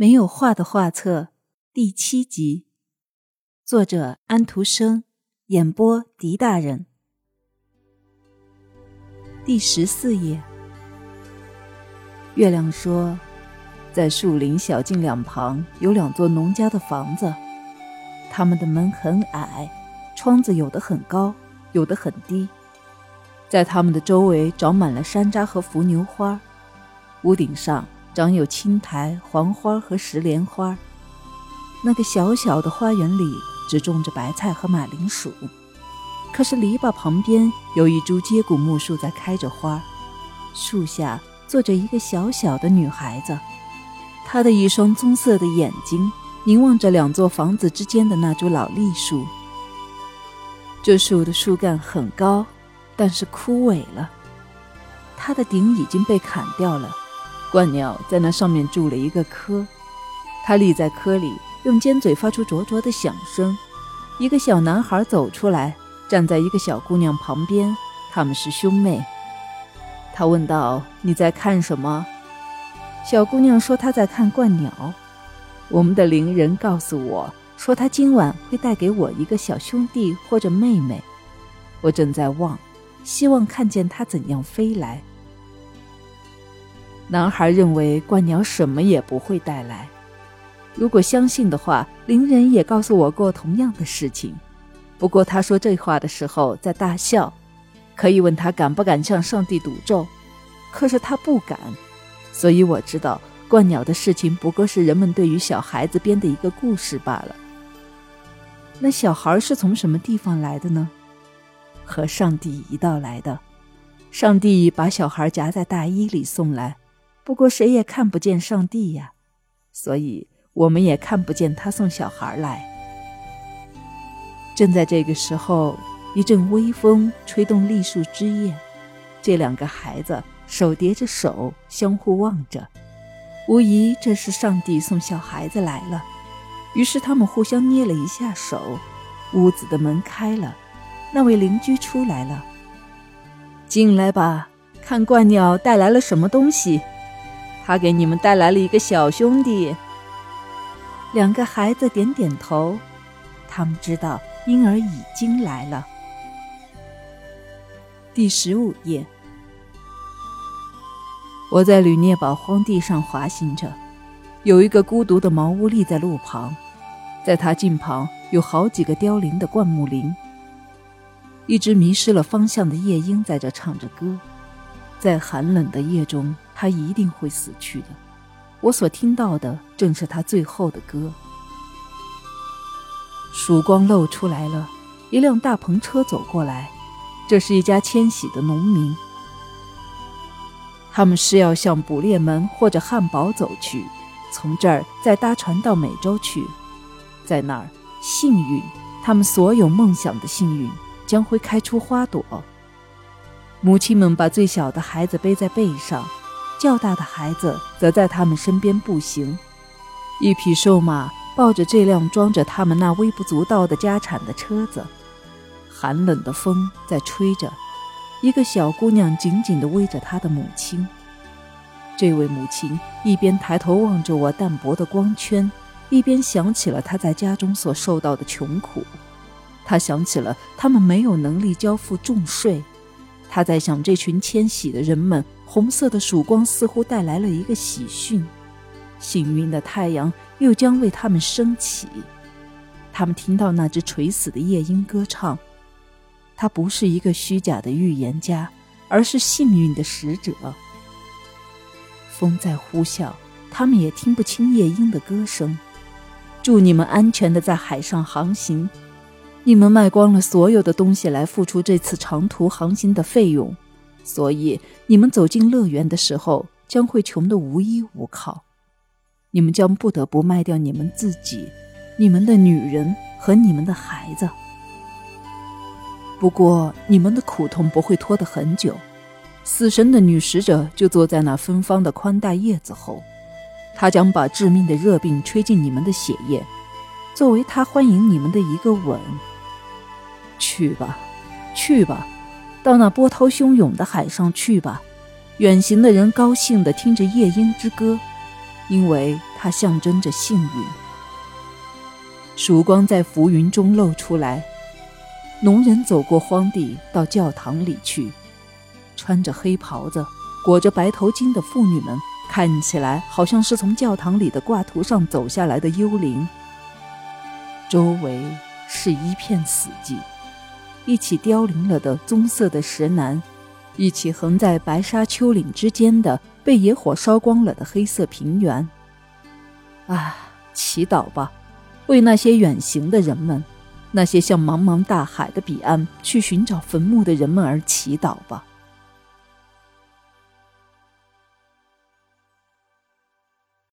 没有画的画册第七集，作者安徒生，演播狄大人。第十四页，月亮说，在树林小径两旁有两座农家的房子，他们的门很矮，窗子有的很高，有的很低，在他们的周围长满了山楂和伏牛花，屋顶上。长有青苔、黄花和石莲花。那个小小的花园里只种着白菜和马铃薯，可是篱笆旁边有一株接骨木树在开着花，树下坐着一个小小的女孩子，她的一双棕色的眼睛凝望着两座房子之间的那株老栗树。这树的树干很高，但是枯萎了，它的顶已经被砍掉了。鹳鸟在那上面筑了一个窠，它立在窠里，用尖嘴发出灼灼的响声。一个小男孩走出来，站在一个小姑娘旁边，他们是兄妹。他问道：“你在看什么？”小姑娘说：“她在看鹳鸟。”我们的邻人告诉我说：“他今晚会带给我一个小兄弟或者妹妹。”我正在望，希望看见他怎样飞来。男孩认为鹳鸟什么也不会带来。如果相信的话，邻人也告诉我过同样的事情。不过他说这话的时候在大笑。可以问他敢不敢向上帝赌咒，可是他不敢。所以我知道鹳鸟的事情不过是人们对于小孩子编的一个故事罢了。那小孩是从什么地方来的呢？和上帝一道来的。上帝把小孩夹在大衣里送来。不过谁也看不见上帝呀，所以我们也看不见他送小孩来。正在这个时候，一阵微风吹动栗树枝叶，这两个孩子手叠着手，相互望着，无疑这是上帝送小孩子来了。于是他们互相捏了一下手，屋子的门开了，那位邻居出来了，进来吧，看鹳鸟带来了什么东西。他给你们带来了一个小兄弟。两个孩子点点头，他们知道婴儿已经来了。第十五页，我在吕涅堡荒地上滑行着，有一个孤独的茅屋立在路旁，在它近旁有好几个凋零的灌木林。一只迷失了方向的夜莺在这唱着歌，在寒冷的夜中。他一定会死去的。我所听到的正是他最后的歌。曙光露出来了，一辆大篷车走过来，这是一家迁徙的农民。他们是要向捕猎门或者汉堡走去，从这儿再搭船到美洲去。在那儿，幸运，他们所有梦想的幸运将会开出花朵。母亲们把最小的孩子背在背上。较大的孩子则在他们身边步行，一匹瘦马抱着这辆装着他们那微不足道的家产的车子。寒冷的风在吹着，一个小姑娘紧紧地偎着她的母亲。这位母亲一边抬头望着我淡薄的光圈，一边想起了她在家中所受到的穷苦。她想起了他们没有能力交付重税。他在想这群迁徙的人们。红色的曙光似乎带来了一个喜讯，幸运的太阳又将为他们升起。他们听到那只垂死的夜莺歌唱，它不是一个虚假的预言家，而是幸运的使者。风在呼啸，他们也听不清夜莺的歌声。祝你们安全的在海上航行。你们卖光了所有的东西来付出这次长途航行的费用。所以，你们走进乐园的时候，将会穷得无依无靠。你们将不得不卖掉你们自己、你们的女人和你们的孩子。不过，你们的苦痛不会拖得很久。死神的女使者就坐在那芬芳的宽大叶子后，她将把致命的热病吹进你们的血液，作为她欢迎你们的一个吻。去吧，去吧。到那波涛汹涌的海上去吧，远行的人高兴地听着夜莺之歌，因为它象征着幸运。曙光在浮云中露出来，农人走过荒地，到教堂里去。穿着黑袍子、裹着白头巾的妇女们，看起来好像是从教堂里的挂图上走下来的幽灵。周围是一片死寂，一起凋零了的棕色的石楠，一起横在白沙丘陵之间的被野火烧光了的黑色平原。啊，祈祷吧！为那些远行的人们，那些向茫茫大海的彼岸去寻找坟墓的人们而祈祷吧。